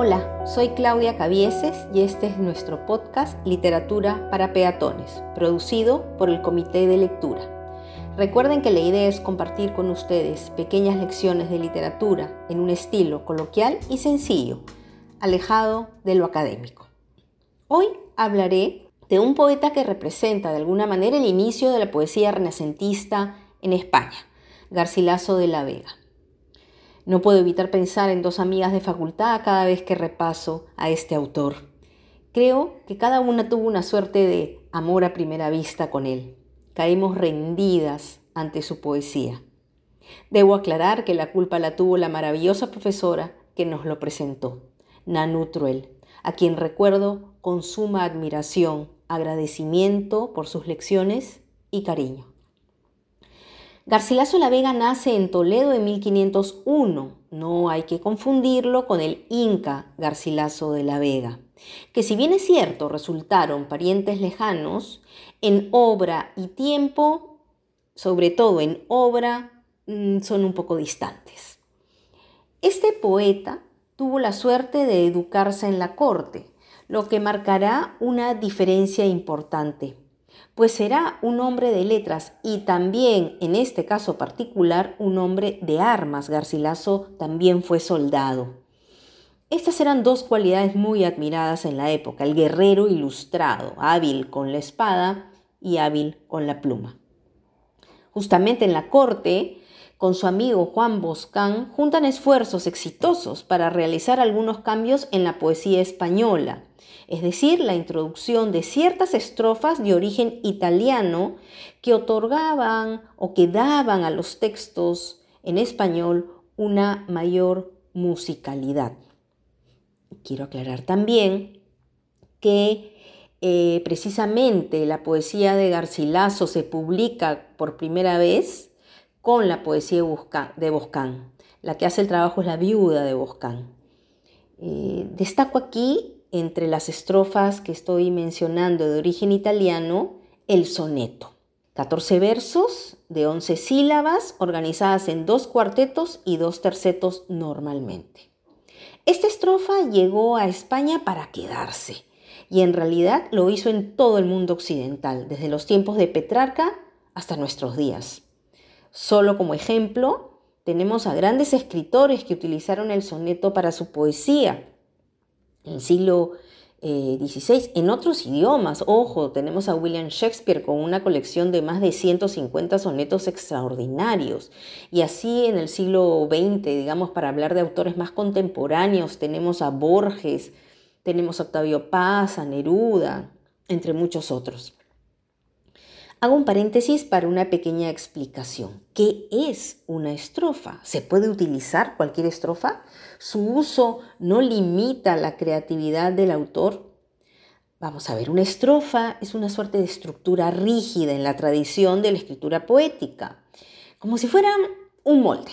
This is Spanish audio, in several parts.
Hola, soy Claudia Cavieses y este es nuestro podcast Literatura para Peatones, producido por el Comité de Lectura. Recuerden que la idea es compartir con ustedes pequeñas lecciones de literatura en un estilo coloquial y sencillo, alejado de lo académico. Hoy hablaré de un poeta que representa de alguna manera el inicio de la poesía renacentista en España, Garcilaso de la Vega. No puedo evitar pensar en dos amigas de facultad cada vez que repaso a este autor. Creo que cada una tuvo una suerte de amor a primera vista con él. Caímos rendidas ante su poesía. Debo aclarar que la culpa la tuvo la maravillosa profesora que nos lo presentó, Nanu Truel, a quien recuerdo con suma admiración, agradecimiento por sus lecciones y cariño. Garcilaso la Vega nace en Toledo en 1501. No hay que confundirlo con el Inca Garcilaso de la Vega, que si bien es cierto resultaron parientes lejanos, en obra y tiempo, sobre todo en obra, mm, son un poco distantes. Este poeta tuvo la suerte de educarse en la corte, lo que marcará una diferencia importante pues será un hombre de letras y también, en este caso particular, un hombre de armas. Garcilaso también fue soldado. Estas eran dos cualidades muy admiradas en la época, el guerrero ilustrado, hábil con la espada y hábil con la pluma. Justamente en la corte, con su amigo Juan Boscán, juntan esfuerzos exitosos para realizar algunos cambios en la poesía española es decir, la introducción de ciertas estrofas de origen italiano que otorgaban o que daban a los textos en español una mayor musicalidad. Quiero aclarar también que eh, precisamente la poesía de Garcilaso se publica por primera vez con la poesía de Boscán. La que hace el trabajo es la viuda de Boscán. Eh, destaco aquí entre las estrofas que estoy mencionando de origen italiano, el soneto. 14 versos de 11 sílabas organizadas en dos cuartetos y dos tercetos normalmente. Esta estrofa llegó a España para quedarse y en realidad lo hizo en todo el mundo occidental, desde los tiempos de Petrarca hasta nuestros días. Solo como ejemplo, tenemos a grandes escritores que utilizaron el soneto para su poesía, en el siglo XVI eh, en otros idiomas. Ojo, tenemos a William Shakespeare con una colección de más de 150 sonetos extraordinarios. Y así en el siglo XX, digamos, para hablar de autores más contemporáneos, tenemos a Borges, tenemos a Octavio Paz, a Neruda, entre muchos otros. Hago un paréntesis para una pequeña explicación. ¿Qué es una estrofa? ¿Se puede utilizar cualquier estrofa? ¿Su uso no limita la creatividad del autor? Vamos a ver, una estrofa es una suerte de estructura rígida en la tradición de la escritura poética, como si fuera un molde.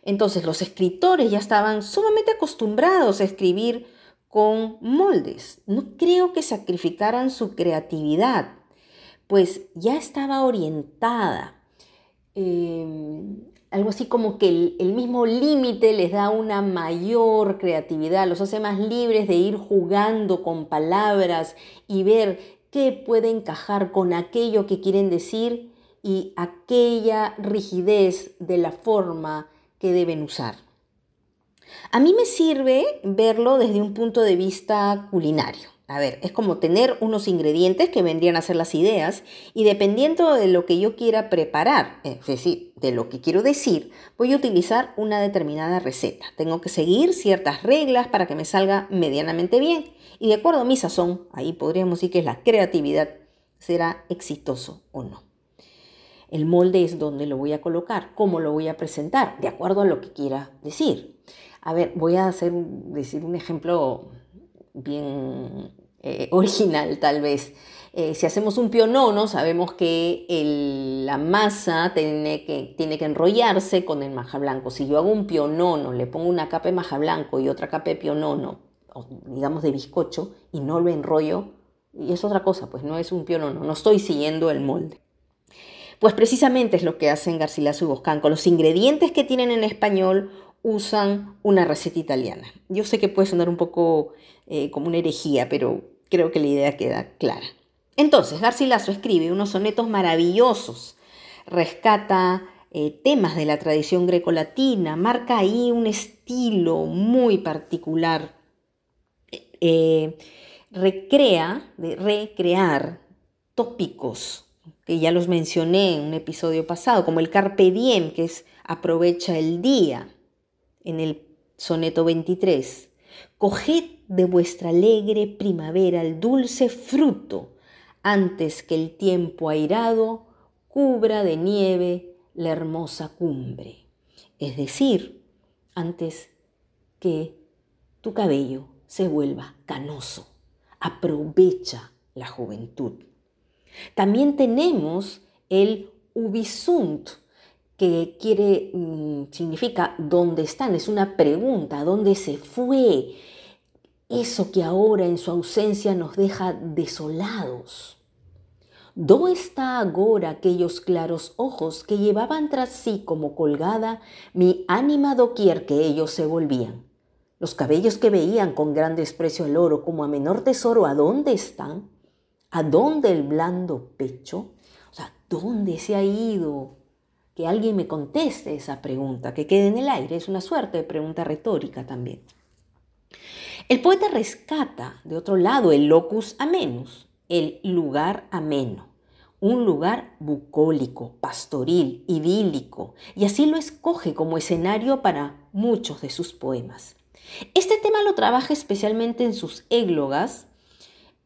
Entonces los escritores ya estaban sumamente acostumbrados a escribir con moldes. No creo que sacrificaran su creatividad pues ya estaba orientada. Em, algo así como que el, el mismo límite les da una mayor creatividad, los hace más libres de ir jugando con palabras y ver qué puede encajar con aquello que quieren decir y aquella rigidez de la forma que deben usar. A mí me sirve verlo desde un punto de vista culinario. A ver, es como tener unos ingredientes que vendrían a ser las ideas y dependiendo de lo que yo quiera preparar, es decir, de lo que quiero decir, voy a utilizar una determinada receta. Tengo que seguir ciertas reglas para que me salga medianamente bien y de acuerdo a mi sazón, ahí podríamos decir que es la creatividad, será exitoso o no. El molde es donde lo voy a colocar, cómo lo voy a presentar, de acuerdo a lo que quiera decir. A ver, voy a hacer, decir un ejemplo bien eh, original tal vez. Eh, si hacemos un pionono, sabemos que la masa tiene que, tiene que enrollarse con el maja blanco. Si yo hago un pionono, le pongo una capa de maja blanco y otra capa de pionono, digamos de bizcocho, y no lo enrollo, y es otra cosa, pues no es un pionono, no estoy siguiendo el molde. Pues precisamente es lo que hacen Garcilaso y Boscán. Con los ingredientes que tienen en español, usan una receta italiana. Yo sé que puede sonar un poco eh, como una herejía, pero creo que la idea queda clara. Entonces, Garcilaso escribe unos sonetos maravillosos, rescata eh, temas de la tradición grecolatina, marca ahí un estilo muy particular, eh, recrea, de recrear tópicos que ya los mencioné en un episodio pasado, como el carpe diem, que es aprovecha el día, en el soneto 23. Coged de vuestra alegre primavera el dulce fruto, antes que el tiempo airado cubra de nieve la hermosa cumbre. Es decir, antes que tu cabello se vuelva canoso. Aprovecha la juventud. También tenemos el ubisunt, que quiere, mm, significa dónde están, es una pregunta, ¿dónde se fue? Eso que ahora en su ausencia nos deja desolados. ¿Dó está agora aquellos claros ojos que llevaban tras sí como colgada mi ánima doquier que ellos se volvían? Los cabellos que veían con gran desprecio el oro como a menor tesoro, ¿a dónde están? ¿A dónde el blando pecho? O sea, ¿dónde se ha ido que alguien me conteste esa pregunta, que quede en el aire, es una suerte de pregunta retórica también. El poeta rescata, de otro lado, el locus amenus, el lugar ameno, un lugar bucólico, pastoril, idílico, y así lo escoge como escenario para muchos de sus poemas. Este tema lo trabaja especialmente en sus églogas,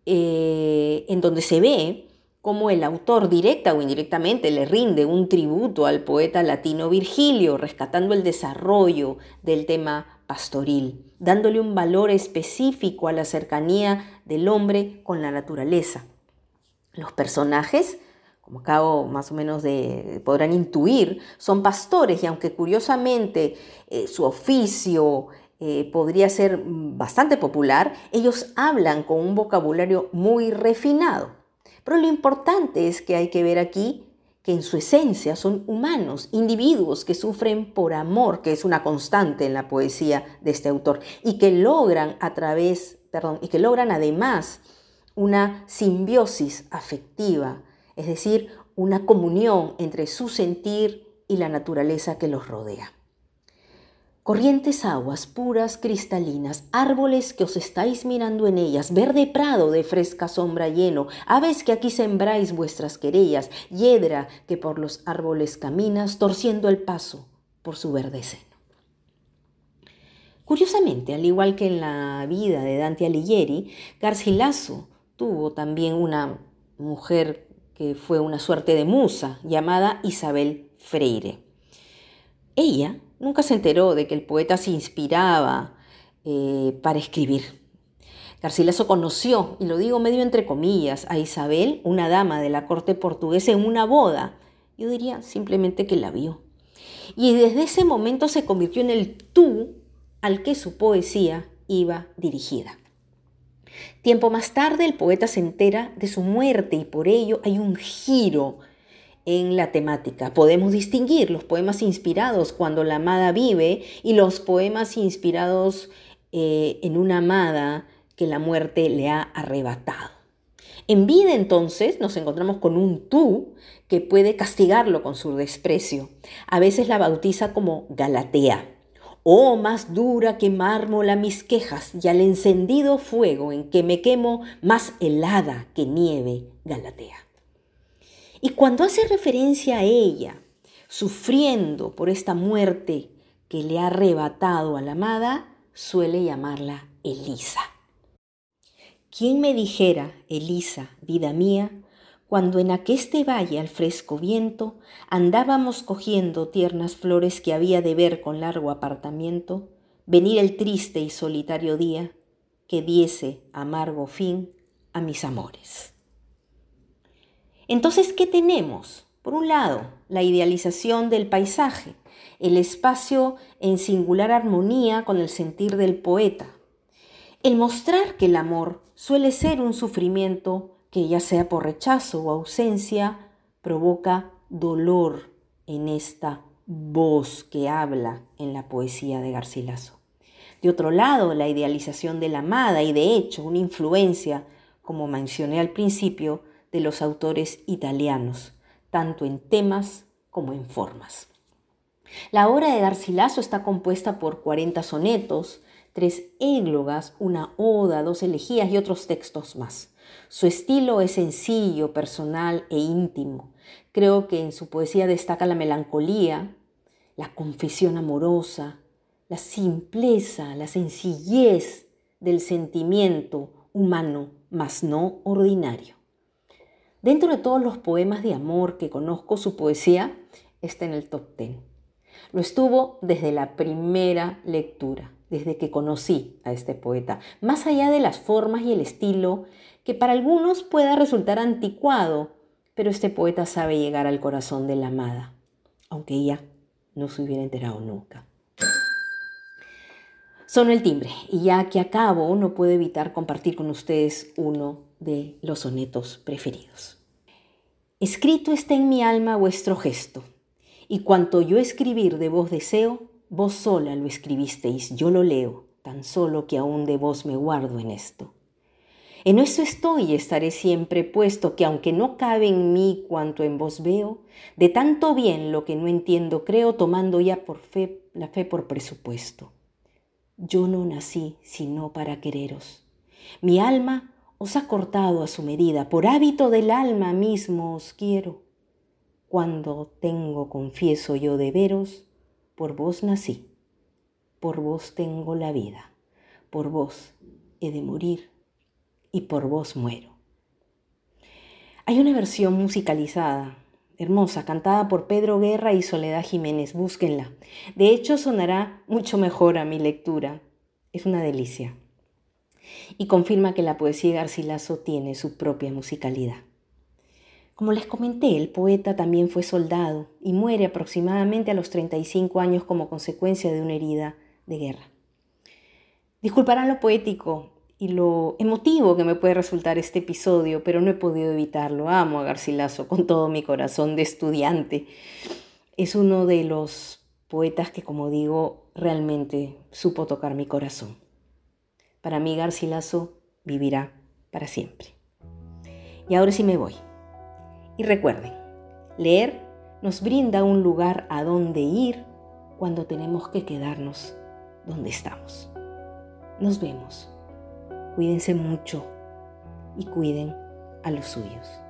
eh, en donde se ve como el autor directa o indirectamente le rinde un tributo al poeta latino Virgilio, rescatando el desarrollo del tema pastoril, dándole un valor específico a la cercanía del hombre con la naturaleza. Los personajes, como acabo más o menos de podrán intuir, son pastores y aunque curiosamente eh, su oficio eh, podría ser bastante popular, ellos hablan con un vocabulario muy refinado. Pero lo importante es que hay que ver aquí que en su esencia son humanos, individuos que sufren por amor, que es una constante en la poesía de este autor, y que logran a través, perdón, y que logran además una simbiosis afectiva, es decir, una comunión entre su sentir y la naturaleza que los rodea. Corrientes aguas puras, cristalinas, árboles que os estáis mirando en ellas, verde prado de fresca sombra lleno, aves que aquí sembráis vuestras querellas, hiedra que por los árboles caminas, torciendo el paso por su verde seno. Curiosamente, al igual que en la vida de Dante Alighieri, Garcilaso tuvo también una mujer que fue una suerte de musa, llamada Isabel Freire. Ella nunca se enteró de que el poeta se inspiraba eh, para escribir. Garcilaso conoció, y lo digo medio entre comillas, a Isabel, una dama de la corte portuguesa, en una boda. Yo diría simplemente que la vio. Y desde ese momento se convirtió en el tú al que su poesía iba dirigida. Tiempo más tarde el poeta se entera de su muerte y por ello hay un giro en la temática. Podemos distinguir los poemas inspirados cuando la amada vive y los poemas inspirados eh, en una amada que la muerte le ha arrebatado. En vida entonces nos encontramos con un tú que puede castigarlo con su desprecio. A veces la bautiza como Galatea. Oh, más dura que mármol a mis quejas y al encendido fuego en que me quemo, más helada que nieve, Galatea. Y cuando hace referencia a ella, sufriendo por esta muerte que le ha arrebatado a la amada, suele llamarla Elisa. ¿Quién me dijera, Elisa, vida mía, cuando en aqueste valle al fresco viento andábamos cogiendo tiernas flores que había de ver con largo apartamiento, venir el triste y solitario día que diese amargo fin a mis amores? Entonces, ¿qué tenemos? Por un lado, la idealización del paisaje, el espacio en singular armonía con el sentir del poeta. El mostrar que el amor suele ser un sufrimiento que ya sea por rechazo o ausencia, provoca dolor en esta voz que habla en la poesía de Garcilaso. De otro lado, la idealización de la amada y de hecho una influencia, como mencioné al principio, de los autores italianos, tanto en temas como en formas. La obra de Garcilaso está compuesta por 40 sonetos, tres églogas, una oda, dos elegías y otros textos más. Su estilo es sencillo, personal e íntimo. Creo que en su poesía destaca la melancolía, la confesión amorosa, la simpleza, la sencillez del sentimiento humano, mas no ordinario. Dentro de todos los poemas de amor que conozco, su poesía está en el top ten. Lo estuvo desde la primera lectura, desde que conocí a este poeta, más allá de las formas y el estilo que para algunos pueda resultar anticuado, pero este poeta sabe llegar al corazón de la amada, aunque ella no se hubiera enterado nunca. Son el timbre y ya que acabo no puedo evitar compartir con ustedes uno de los sonetos preferidos. Escrito está en mi alma vuestro gesto, y cuanto yo escribir de vos deseo, vos sola lo escribisteis, yo lo leo, tan solo que aún de vos me guardo en esto. En eso estoy y estaré siempre puesto que aunque no cabe en mí cuanto en vos veo, de tanto bien lo que no entiendo creo, tomando ya por fe la fe por presupuesto. Yo no nací sino para quereros. Mi alma os ha cortado a su medida, por hábito del alma mismo os quiero. Cuando tengo, confieso yo de veros, por vos nací, por vos tengo la vida, por vos he de morir y por vos muero. Hay una versión musicalizada hermosa, cantada por Pedro Guerra y Soledad Jiménez. Búsquenla. De hecho, sonará mucho mejor a mi lectura. Es una delicia. Y confirma que la poesía de Garcilaso tiene su propia musicalidad. Como les comenté, el poeta también fue soldado y muere aproximadamente a los 35 años como consecuencia de una herida de guerra. Disculparán lo poético, y lo emotivo que me puede resultar este episodio, pero no he podido evitarlo. Amo a Garcilaso con todo mi corazón de estudiante. Es uno de los poetas que, como digo, realmente supo tocar mi corazón. Para mí Garcilaso vivirá para siempre. Y ahora sí me voy. Y recuerden, leer nos brinda un lugar a donde ir cuando tenemos que quedarnos donde estamos. Nos vemos. Cuídense mucho y cuiden a los suyos.